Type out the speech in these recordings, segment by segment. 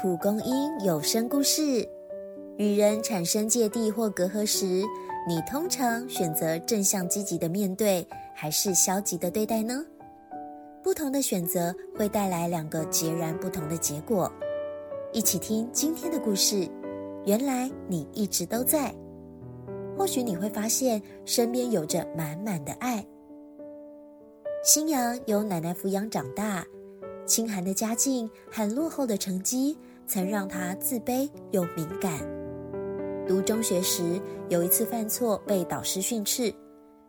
蒲公英有声故事：与人产生芥蒂或隔阂时，你通常选择正向积极的面对，还是消极的对待呢？不同的选择会带来两个截然不同的结果。一起听今天的故事。原来你一直都在。或许你会发现身边有着满满的爱。新阳由奶奶抚养长大。清寒的家境和落后的成绩，曾让他自卑又敏感。读中学时，有一次犯错被导师训斥，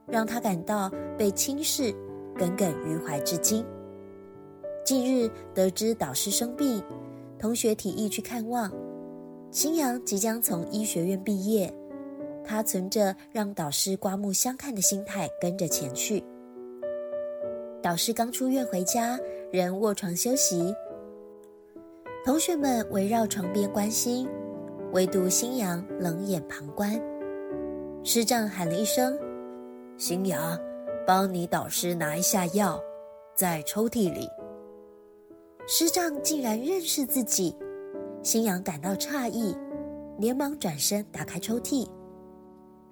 让他感到被轻视，耿耿于怀至今。近日得知导师生病，同学提议去看望。新阳即将从医学院毕业，他存着让导师刮目相看的心态跟着前去。导师刚出院回家。人卧床休息，同学们围绕床边关心，唯独新阳冷眼旁观。师长喊了一声：“新阳，帮你导师拿一下药，在抽屉里。”师长竟然认识自己，新阳感到诧异，连忙转身打开抽屉，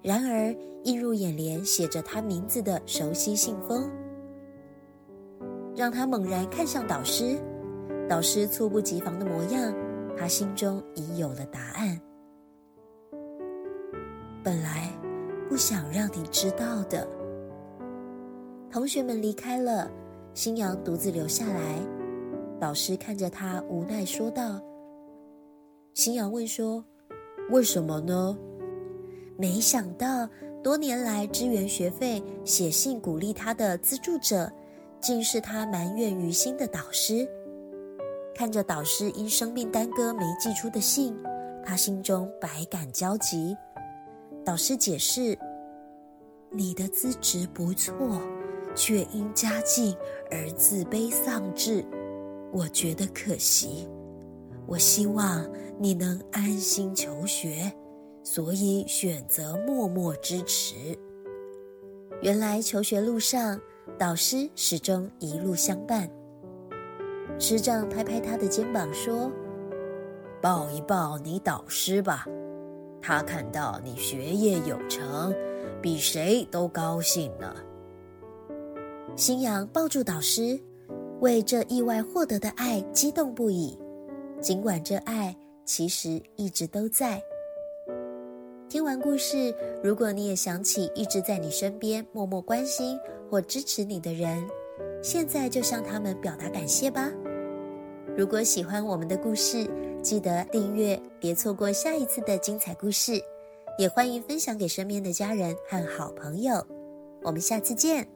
然而映入眼帘写着他名字的熟悉信封。让他猛然看向导师，导师猝不及防的模样，他心中已有了答案。本来不想让你知道的。同学们离开了，新阳独自留下来。导师看着他，无奈说道：“新阳问说，为什么呢？没想到多年来支援学费、写信鼓励他的资助者。”竟是他埋怨于心的导师。看着导师因生病耽搁没寄出的信，他心中百感交集。导师解释：“你的资质不错，却因家境而自卑丧志，我觉得可惜。我希望你能安心求学，所以选择默默支持。原来求学路上。”导师始终一路相伴。师长拍拍他的肩膀说：“抱一抱你导师吧，他看到你学业有成，比谁都高兴呢。”新阳抱住导师，为这意外获得的爱激动不已。尽管这爱其实一直都在。听完故事，如果你也想起一直在你身边默默关心或支持你的人，现在就向他们表达感谢吧。如果喜欢我们的故事，记得订阅，别错过下一次的精彩故事。也欢迎分享给身边的家人和好朋友。我们下次见。